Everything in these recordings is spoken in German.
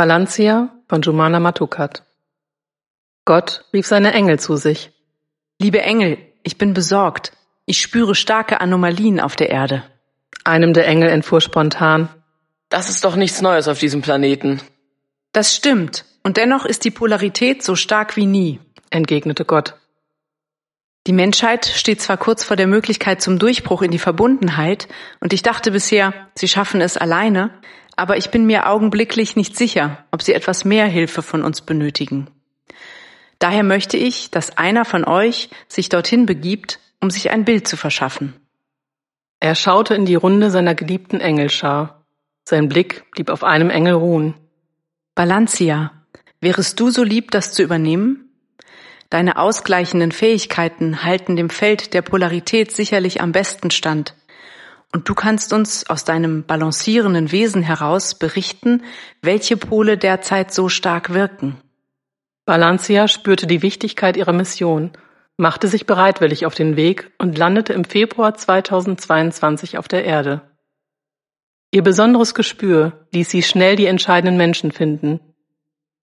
Balancia von Jumana Matukat Gott rief seine Engel zu sich. Liebe Engel, ich bin besorgt. Ich spüre starke Anomalien auf der Erde. Einem der Engel entfuhr spontan. Das ist doch nichts Neues auf diesem Planeten. Das stimmt. Und dennoch ist die Polarität so stark wie nie, entgegnete Gott. Die Menschheit steht zwar kurz vor der Möglichkeit zum Durchbruch in die Verbundenheit, und ich dachte bisher, sie schaffen es alleine, aber ich bin mir augenblicklich nicht sicher, ob sie etwas mehr Hilfe von uns benötigen. Daher möchte ich, dass einer von euch sich dorthin begibt, um sich ein Bild zu verschaffen. Er schaute in die Runde seiner geliebten Engelschar. Sein Blick blieb auf einem Engel ruhen. Balancia, wärest du so lieb, das zu übernehmen? Deine ausgleichenden Fähigkeiten halten dem Feld der Polarität sicherlich am besten stand. Und du kannst uns aus deinem balancierenden Wesen heraus berichten, welche Pole derzeit so stark wirken. Balancia spürte die Wichtigkeit ihrer Mission, machte sich bereitwillig auf den Weg und landete im Februar 2022 auf der Erde. Ihr besonderes Gespür ließ sie schnell die entscheidenden Menschen finden,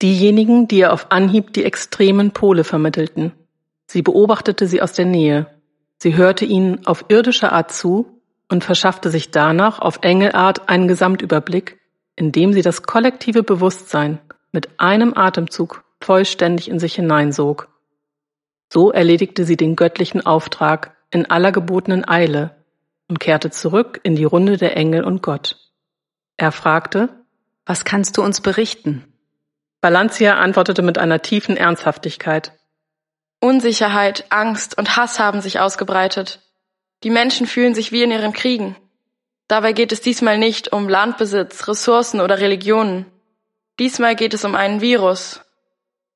Diejenigen, die ihr auf Anhieb die extremen Pole vermittelten. Sie beobachtete sie aus der Nähe. Sie hörte ihnen auf irdische Art zu und verschaffte sich danach auf Engelart einen Gesamtüberblick, indem sie das kollektive Bewusstsein mit einem Atemzug vollständig in sich hineinsog. So erledigte sie den göttlichen Auftrag in aller gebotenen Eile und kehrte zurück in die Runde der Engel und Gott. Er fragte, Was kannst du uns berichten? Balancia antwortete mit einer tiefen Ernsthaftigkeit. Unsicherheit, Angst und Hass haben sich ausgebreitet. Die Menschen fühlen sich wie in ihren Kriegen. Dabei geht es diesmal nicht um Landbesitz, Ressourcen oder Religionen. Diesmal geht es um einen Virus.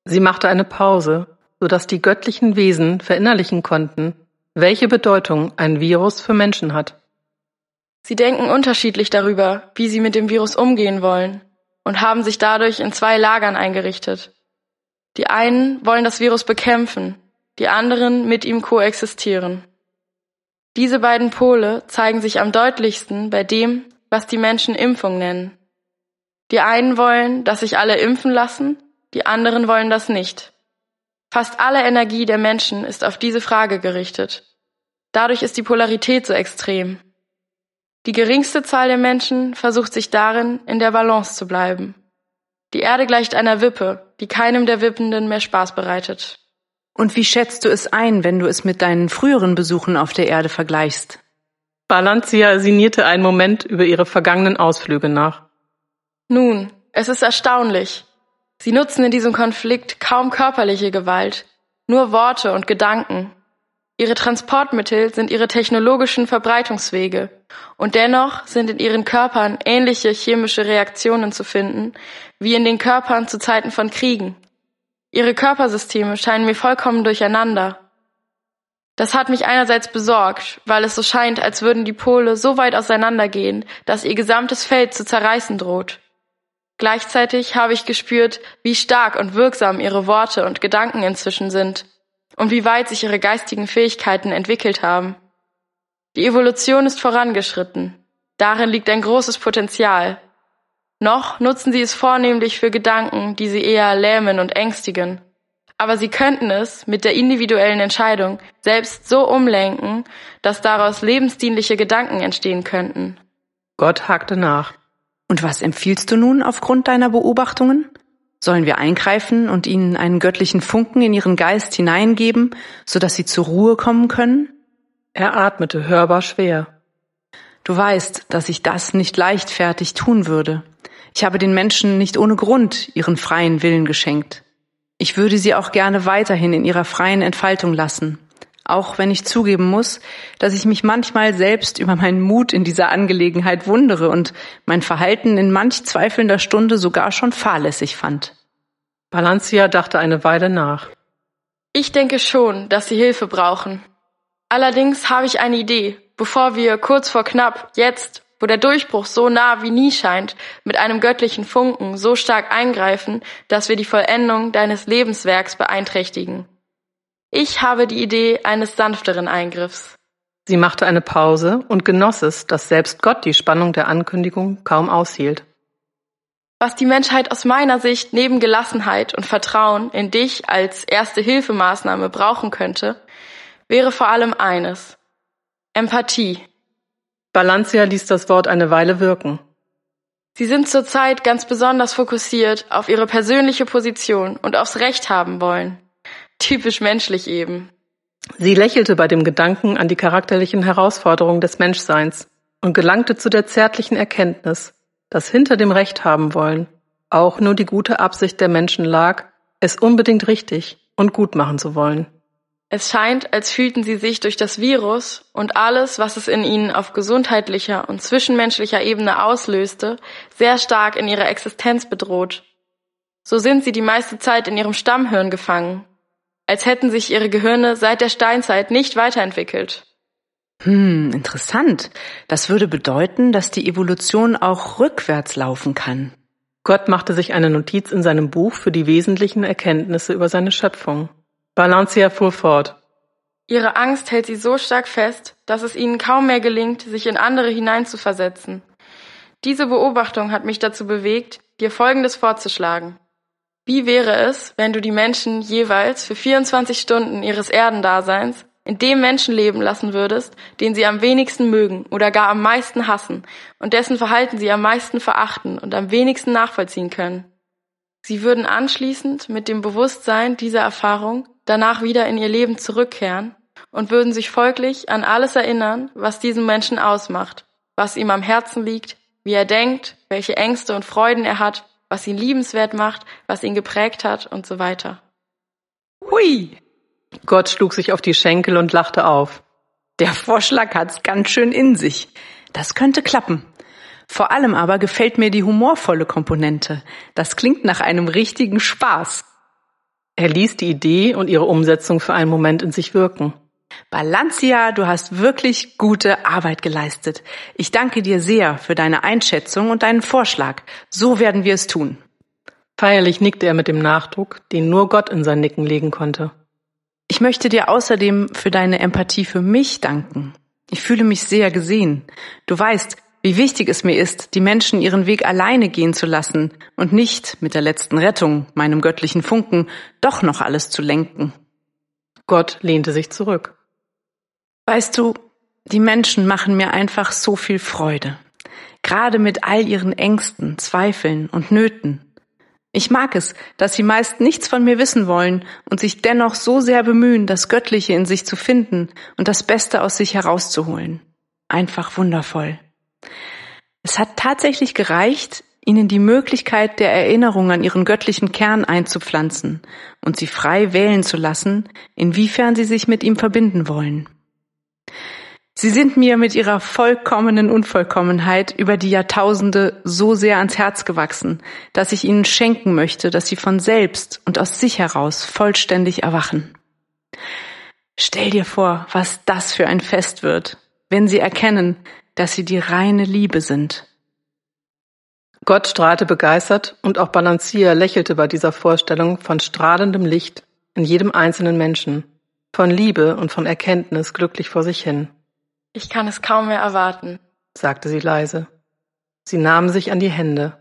Sie machte eine Pause, so dass die göttlichen Wesen verinnerlichen konnten, welche Bedeutung ein Virus für Menschen hat. Sie denken unterschiedlich darüber, wie sie mit dem Virus umgehen wollen und haben sich dadurch in zwei Lagern eingerichtet. Die einen wollen das Virus bekämpfen, die anderen mit ihm koexistieren. Diese beiden Pole zeigen sich am deutlichsten bei dem, was die Menschen Impfung nennen. Die einen wollen, dass sich alle impfen lassen, die anderen wollen das nicht. Fast alle Energie der Menschen ist auf diese Frage gerichtet. Dadurch ist die Polarität so extrem. Die geringste Zahl der Menschen versucht sich darin, in der Balance zu bleiben. Die Erde gleicht einer Wippe, die keinem der Wippenden mehr Spaß bereitet. Und wie schätzt du es ein, wenn du es mit deinen früheren Besuchen auf der Erde vergleichst? Balancia sinnierte einen Moment über ihre vergangenen Ausflüge nach. Nun, es ist erstaunlich. Sie nutzen in diesem Konflikt kaum körperliche Gewalt, nur Worte und Gedanken, Ihre Transportmittel sind ihre technologischen Verbreitungswege, und dennoch sind in ihren Körpern ähnliche chemische Reaktionen zu finden, wie in den Körpern zu Zeiten von Kriegen. Ihre Körpersysteme scheinen mir vollkommen durcheinander. Das hat mich einerseits besorgt, weil es so scheint, als würden die Pole so weit auseinandergehen, dass ihr gesamtes Feld zu zerreißen droht. Gleichzeitig habe ich gespürt, wie stark und wirksam ihre Worte und Gedanken inzwischen sind und wie weit sich ihre geistigen Fähigkeiten entwickelt haben. Die Evolution ist vorangeschritten. Darin liegt ein großes Potenzial. Noch nutzen sie es vornehmlich für Gedanken, die sie eher lähmen und ängstigen. Aber sie könnten es mit der individuellen Entscheidung selbst so umlenken, dass daraus lebensdienliche Gedanken entstehen könnten. Gott hakte nach. Und was empfiehlst du nun aufgrund deiner Beobachtungen? Sollen wir eingreifen und ihnen einen göttlichen Funken in ihren Geist hineingeben, so dass sie zur Ruhe kommen können? Er atmete hörbar schwer. Du weißt, dass ich das nicht leichtfertig tun würde. Ich habe den Menschen nicht ohne Grund ihren freien Willen geschenkt. Ich würde sie auch gerne weiterhin in ihrer freien Entfaltung lassen, auch wenn ich zugeben muss, dass ich mich manchmal selbst über meinen Mut in dieser Angelegenheit wundere und mein Verhalten in manch zweifelnder Stunde sogar schon fahrlässig fand. Balancia dachte eine Weile nach. Ich denke schon, dass Sie Hilfe brauchen. Allerdings habe ich eine Idee, bevor wir kurz vor knapp jetzt, wo der Durchbruch so nah wie nie scheint, mit einem göttlichen Funken so stark eingreifen, dass wir die Vollendung deines Lebenswerks beeinträchtigen. Ich habe die Idee eines sanfteren Eingriffs. Sie machte eine Pause und genoss es, dass selbst Gott die Spannung der Ankündigung kaum aushielt. Was die Menschheit aus meiner Sicht neben Gelassenheit und Vertrauen in dich als erste Hilfemaßnahme brauchen könnte, wäre vor allem eines. Empathie. Balancia ließ das Wort eine Weile wirken. Sie sind zurzeit ganz besonders fokussiert auf ihre persönliche Position und aufs Recht haben wollen. Typisch menschlich eben. Sie lächelte bei dem Gedanken an die charakterlichen Herausforderungen des Menschseins und gelangte zu der zärtlichen Erkenntnis, dass hinter dem Recht haben wollen auch nur die gute Absicht der Menschen lag, es unbedingt richtig und gut machen zu wollen. Es scheint, als fühlten sie sich durch das Virus und alles, was es in ihnen auf gesundheitlicher und zwischenmenschlicher Ebene auslöste, sehr stark in ihrer Existenz bedroht. So sind sie die meiste Zeit in ihrem Stammhirn gefangen, als hätten sich ihre Gehirne seit der Steinzeit nicht weiterentwickelt. Hm, interessant. Das würde bedeuten, dass die Evolution auch rückwärts laufen kann. Gott machte sich eine Notiz in seinem Buch für die wesentlichen Erkenntnisse über seine Schöpfung. Balancia fuhr fort. Ihre Angst hält sie so stark fest, dass es ihnen kaum mehr gelingt, sich in andere hineinzuversetzen. Diese Beobachtung hat mich dazu bewegt, dir Folgendes vorzuschlagen. Wie wäre es, wenn du die Menschen jeweils für 24 Stunden ihres Erdendaseins in dem Menschen leben lassen würdest, den sie am wenigsten mögen oder gar am meisten hassen und dessen Verhalten sie am meisten verachten und am wenigsten nachvollziehen können? Sie würden anschließend mit dem Bewusstsein dieser Erfahrung danach wieder in ihr Leben zurückkehren und würden sich folglich an alles erinnern, was diesen Menschen ausmacht, was ihm am Herzen liegt, wie er denkt, welche Ängste und Freuden er hat, was ihn liebenswert macht, was ihn geprägt hat und so weiter. Hui! Gott schlug sich auf die Schenkel und lachte auf. Der Vorschlag hat's ganz schön in sich. Das könnte klappen. Vor allem aber gefällt mir die humorvolle Komponente. Das klingt nach einem richtigen Spaß. Er ließ die Idee und ihre Umsetzung für einen Moment in sich wirken. Balancia, du hast wirklich gute Arbeit geleistet. Ich danke dir sehr für deine Einschätzung und deinen Vorschlag. So werden wir es tun. Feierlich nickte er mit dem Nachdruck, den nur Gott in sein Nicken legen konnte. Ich möchte dir außerdem für deine Empathie für mich danken. Ich fühle mich sehr gesehen. Du weißt, wie wichtig es mir ist, die Menschen ihren Weg alleine gehen zu lassen und nicht mit der letzten Rettung, meinem göttlichen Funken, doch noch alles zu lenken. Gott lehnte sich zurück. Weißt du, die Menschen machen mir einfach so viel Freude. Gerade mit all ihren Ängsten, Zweifeln und Nöten. Ich mag es, dass sie meist nichts von mir wissen wollen und sich dennoch so sehr bemühen, das Göttliche in sich zu finden und das Beste aus sich herauszuholen. Einfach wundervoll. Es hat tatsächlich gereicht, ihnen die Möglichkeit der Erinnerung an ihren göttlichen Kern einzupflanzen und sie frei wählen zu lassen, inwiefern sie sich mit ihm verbinden wollen. Sie sind mir mit ihrer vollkommenen Unvollkommenheit über die Jahrtausende so sehr ans Herz gewachsen, dass ich ihnen schenken möchte, dass sie von selbst und aus sich heraus vollständig erwachen. Stell dir vor, was das für ein Fest wird, wenn sie erkennen, dass sie die reine Liebe sind. Gott strahlte begeistert und auch Balancier lächelte bei dieser Vorstellung von strahlendem Licht in jedem einzelnen Menschen, von Liebe und von Erkenntnis glücklich vor sich hin. Ich kann es kaum mehr erwarten, sagte sie leise. Sie nahmen sich an die Hände.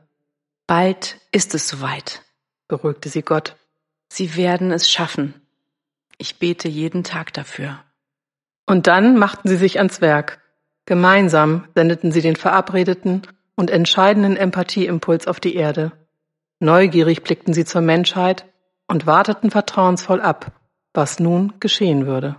Bald ist es soweit, beruhigte sie Gott. Sie werden es schaffen. Ich bete jeden Tag dafür. Und dann machten sie sich ans Werk. Gemeinsam sendeten sie den verabredeten und entscheidenden Empathieimpuls auf die Erde. Neugierig blickten sie zur Menschheit und warteten vertrauensvoll ab, was nun geschehen würde.